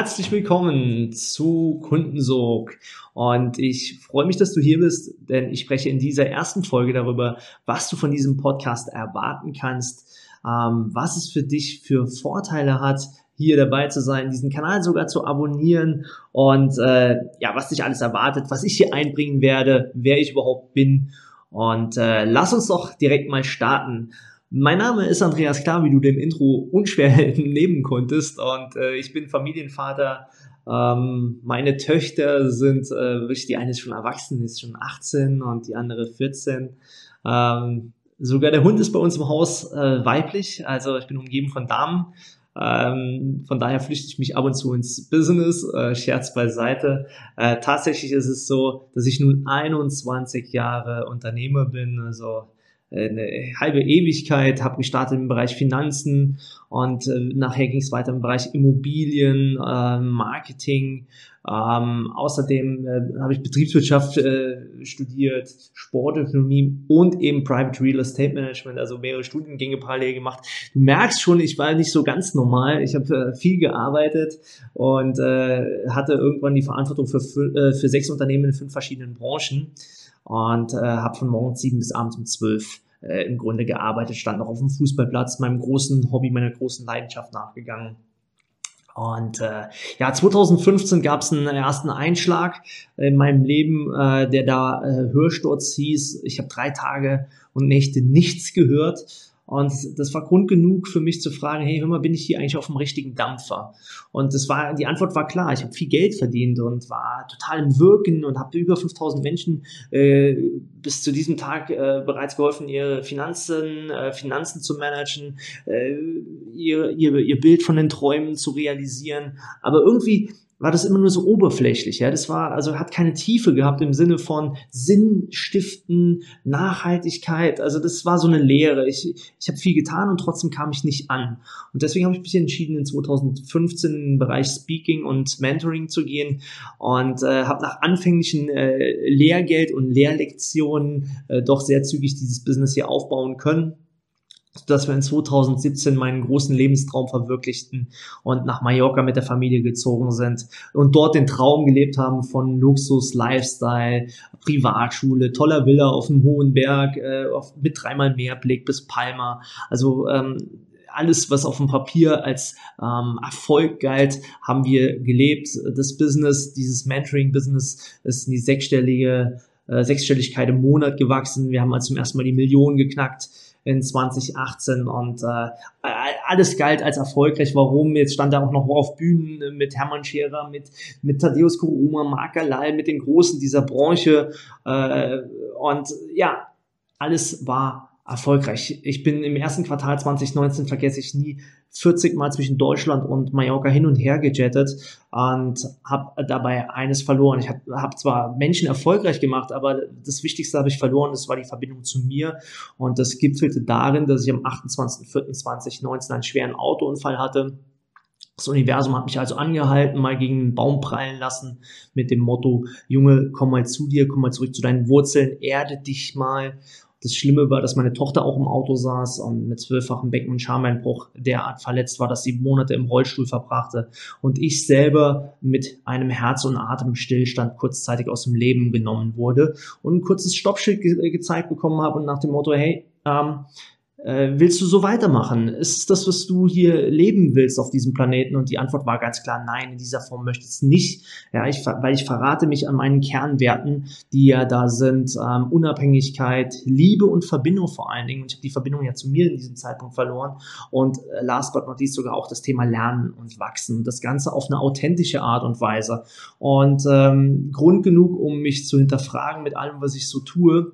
Herzlich willkommen zu Kundensog. Und ich freue mich, dass du hier bist, denn ich spreche in dieser ersten Folge darüber, was du von diesem Podcast erwarten kannst, ähm, was es für dich für Vorteile hat, hier dabei zu sein, diesen Kanal sogar zu abonnieren und äh, ja, was dich alles erwartet, was ich hier einbringen werde, wer ich überhaupt bin. Und äh, lass uns doch direkt mal starten. Mein Name ist Andreas Klar, wie du dem Intro unschwer entnehmen konntest. Und äh, ich bin Familienvater. Ähm, meine Töchter sind, äh, wirklich die eine ist schon erwachsen, ist schon 18 und die andere 14. Ähm, sogar der Hund ist bei uns im Haus äh, weiblich, also ich bin umgeben von Damen. Ähm, von daher flüchte ich mich ab und zu ins Business, äh, Scherz beiseite. Äh, tatsächlich ist es so, dass ich nun 21 Jahre Unternehmer bin, also eine halbe Ewigkeit, habe gestartet im Bereich Finanzen und äh, nachher ging es weiter im Bereich Immobilien, äh, Marketing. Ähm, außerdem äh, habe ich Betriebswirtschaft äh, studiert, Sportökonomie und eben Private Real Estate Management, also mehrere Studiengänge parallel gemacht. Du merkst schon, ich war nicht so ganz normal. Ich habe äh, viel gearbeitet und äh, hatte irgendwann die Verantwortung für, äh, für sechs Unternehmen in fünf verschiedenen Branchen und äh, habe von morgens sieben bis abends um zwölf äh, im Grunde gearbeitet, stand noch auf dem Fußballplatz, meinem großen Hobby, meiner großen Leidenschaft nachgegangen. Und äh, ja, 2015 gab es einen ersten Einschlag in meinem Leben, äh, der da äh, Hörsturz hieß. Ich habe drei Tage und Nächte nichts gehört und das war Grund genug für mich zu fragen, hey, hör mal, bin ich hier eigentlich auf dem richtigen Dampfer? Und das war, die Antwort war klar. Ich habe viel Geld verdient und war total im Wirken und habe über 5000 Menschen äh, bis zu diesem Tag äh, bereits geholfen, ihre Finanzen, äh, Finanzen zu managen, äh, ihr, ihr, ihr Bild von den Träumen zu realisieren. Aber irgendwie war das immer nur so oberflächlich. Ja, das war also hat keine Tiefe gehabt im Sinne von Sinn stiften, Nachhaltigkeit. Also das war so eine Lehre. Ich, ich habe viel getan und trotzdem kam ich nicht an. Und deswegen habe ich mich entschieden, in 2015 in den Bereich Speaking und Mentoring zu gehen und äh, habe nach anfänglichen äh, Lehrgeld und Lehrlektionen äh, doch sehr zügig dieses Business hier aufbauen können dass wir in 2017 meinen großen Lebenstraum verwirklichten und nach Mallorca mit der Familie gezogen sind und dort den Traum gelebt haben von Luxus, Lifestyle, Privatschule, toller Villa auf dem hohen Berg, äh, mit dreimal mehr Blick bis Palma. Also ähm, alles, was auf dem Papier als ähm, Erfolg galt, haben wir gelebt. Das Business, dieses Mentoring-Business ist in die sechsstellige äh, Sechsstelligkeit im Monat gewachsen. Wir haben also zum ersten Mal die Millionen geknackt in 2018 und äh, alles galt als erfolgreich. Warum? Jetzt stand er auch noch auf Bühnen mit Hermann Scherer, mit, mit Thaddeus Koroma, Mark Alal, mit den Großen dieser Branche äh, und ja, alles war erfolgreich. Ich bin im ersten Quartal 2019, vergesse ich nie, 40 Mal zwischen Deutschland und Mallorca hin und her gejettet und habe dabei eines verloren. Ich habe hab zwar Menschen erfolgreich gemacht, aber das Wichtigste habe ich verloren, das war die Verbindung zu mir und das gipfelte darin, dass ich am 28.04.2019 einen schweren Autounfall hatte. Das Universum hat mich also angehalten, mal gegen einen Baum prallen lassen mit dem Motto, Junge, komm mal zu dir, komm mal zurück zu deinen Wurzeln, erde dich mal. Das Schlimme war, dass meine Tochter auch im Auto saß und mit zwölffachem Becken- und Schameinbruch derart verletzt war, dass sie Monate im Rollstuhl verbrachte. Und ich selber mit einem Herz- und Atemstillstand kurzzeitig aus dem Leben genommen wurde und ein kurzes Stoppschild ge gezeigt bekommen habe und nach dem Motto, hey, ähm, äh, willst du so weitermachen? Ist es das, was du hier leben willst auf diesem Planeten? Und die Antwort war ganz klar, nein, in dieser Form möchte ich es nicht. Ja, ich, weil ich verrate mich an meinen Kernwerten, die ja da sind, ähm, Unabhängigkeit, Liebe und Verbindung vor allen Dingen. Und ich habe die Verbindung ja zu mir in diesem Zeitpunkt verloren. Und äh, last but not least sogar auch das Thema Lernen und Wachsen. Das Ganze auf eine authentische Art und Weise. Und ähm, Grund genug, um mich zu hinterfragen mit allem, was ich so tue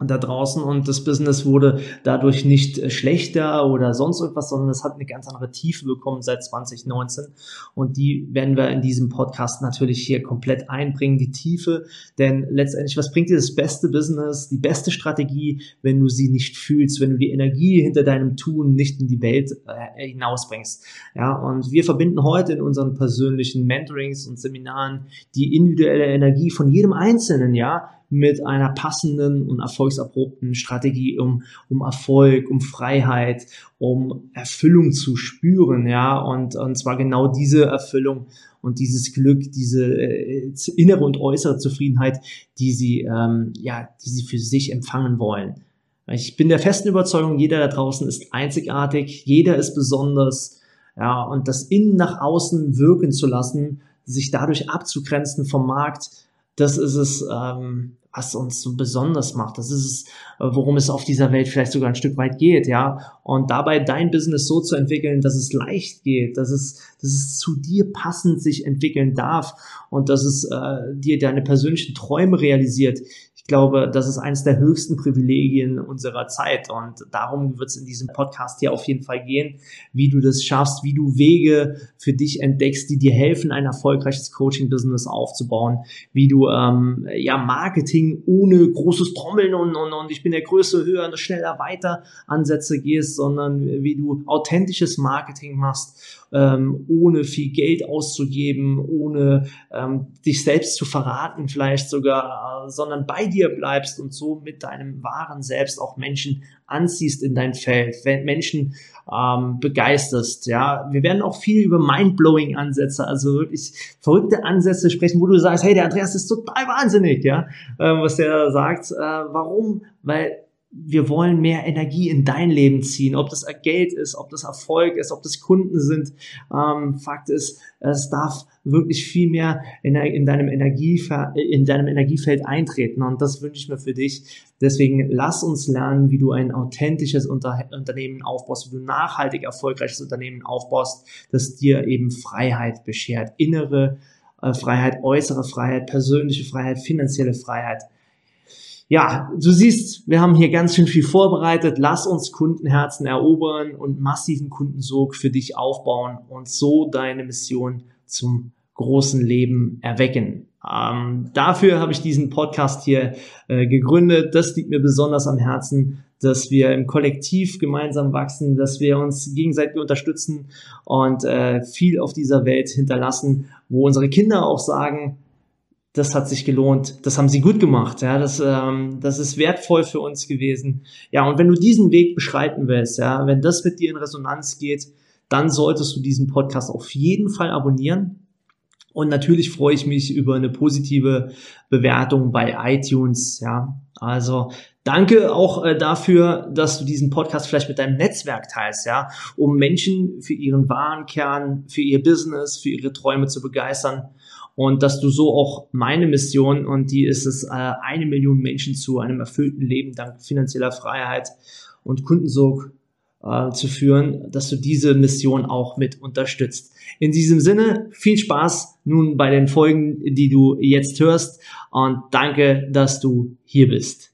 da draußen und das Business wurde dadurch nicht äh, schlechter oder sonst irgendwas, sondern es hat eine ganz andere Tiefe bekommen seit 2019 und die werden wir in diesem Podcast natürlich hier komplett einbringen, die Tiefe, denn letztendlich, was bringt dir das beste Business, die beste Strategie, wenn du sie nicht fühlst, wenn du die Energie hinter deinem Tun nicht in die Welt äh, hinausbringst, ja, und wir verbinden heute in unseren persönlichen Mentorings und Seminaren die individuelle Energie von jedem Einzelnen, ja, mit einer passenden und erfolgserprobten Strategie, um, um Erfolg, um Freiheit, um Erfüllung zu spüren, ja, und, und zwar genau diese Erfüllung und dieses Glück, diese äh, innere und äußere Zufriedenheit, die sie, ähm, ja, die sie für sich empfangen wollen. Ich bin der festen Überzeugung, jeder da draußen ist einzigartig, jeder ist besonders, ja, und das innen nach außen wirken zu lassen, sich dadurch abzugrenzen vom Markt, das ist es, ähm, was uns so besonders macht. Das ist es, äh, worum es auf dieser Welt vielleicht sogar ein Stück weit geht, ja. Und dabei dein Business so zu entwickeln, dass es leicht geht, dass es, dass es zu dir passend sich entwickeln darf und dass es äh, dir deine persönlichen Träume realisiert. Ich glaube, das ist eines der höchsten Privilegien unserer Zeit und darum wird es in diesem Podcast hier auf jeden Fall gehen, wie du das schaffst, wie du Wege für dich entdeckst, die dir helfen, ein erfolgreiches Coaching-Business aufzubauen, wie du ähm, ja Marketing ohne großes Trommeln und, und, und ich bin der Größte, höher schneller weiter Ansätze gehst, sondern wie du authentisches Marketing machst ähm, ohne viel Geld auszugeben, ohne ähm, dich selbst zu verraten vielleicht sogar, sondern bei dir bleibst und so mit deinem wahren Selbst auch Menschen anziehst in dein Feld, wenn Menschen ähm, begeisterst. Ja, wir werden auch viel über mindblowing Ansätze, also wirklich verrückte Ansätze sprechen, wo du sagst, hey, der Andreas ist total wahnsinnig, ja, ähm, was der sagt. Äh, warum? Weil wir wollen mehr Energie in dein Leben ziehen, ob das Geld ist, ob das Erfolg ist, ob das Kunden sind. Ähm, Fakt ist, es darf wirklich viel mehr in, in, deinem in deinem Energiefeld eintreten und das wünsche ich mir für dich. Deswegen lass uns lernen, wie du ein authentisches Unter Unternehmen aufbaust, wie du nachhaltig erfolgreiches Unternehmen aufbaust, das dir eben Freiheit beschert, innere äh, Freiheit, äußere Freiheit, persönliche Freiheit, finanzielle Freiheit ja, du siehst, wir haben hier ganz schön viel vorbereitet. Lass uns Kundenherzen erobern und massiven Kundensog für dich aufbauen und so deine Mission zum großen Leben erwecken. Ähm, dafür habe ich diesen Podcast hier äh, gegründet. Das liegt mir besonders am Herzen, dass wir im Kollektiv gemeinsam wachsen, dass wir uns gegenseitig unterstützen und äh, viel auf dieser Welt hinterlassen, wo unsere Kinder auch sagen, das hat sich gelohnt, das haben sie gut gemacht, ja, das, ähm, das ist wertvoll für uns gewesen. Ja, und wenn du diesen Weg beschreiten willst, ja, wenn das mit dir in Resonanz geht, dann solltest du diesen Podcast auf jeden Fall abonnieren. Und natürlich freue ich mich über eine positive Bewertung bei iTunes, ja. Also danke auch äh, dafür, dass du diesen Podcast vielleicht mit deinem Netzwerk teilst, ja, um Menschen für ihren wahren Kern, für ihr Business, für ihre Träume zu begeistern und dass du so auch meine Mission und die ist es, äh, eine Million Menschen zu einem erfüllten Leben dank finanzieller Freiheit und Kundensog äh, zu führen, dass du diese Mission auch mit unterstützt. In diesem Sinne, viel Spaß nun bei den Folgen, die du jetzt hörst und danke, dass du hier bist.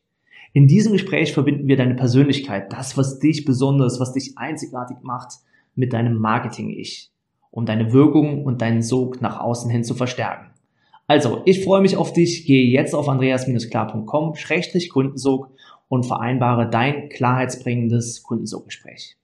In diesem Gespräch verbinden wir deine Persönlichkeit, das, was dich besonders, was dich einzigartig macht, mit deinem Marketing-Ich um deine Wirkung und deinen Sog nach außen hin zu verstärken. Also, ich freue mich auf dich. Gehe jetzt auf andreas-klar.com-kundensog und vereinbare dein klarheitsbringendes Kundensoggespräch.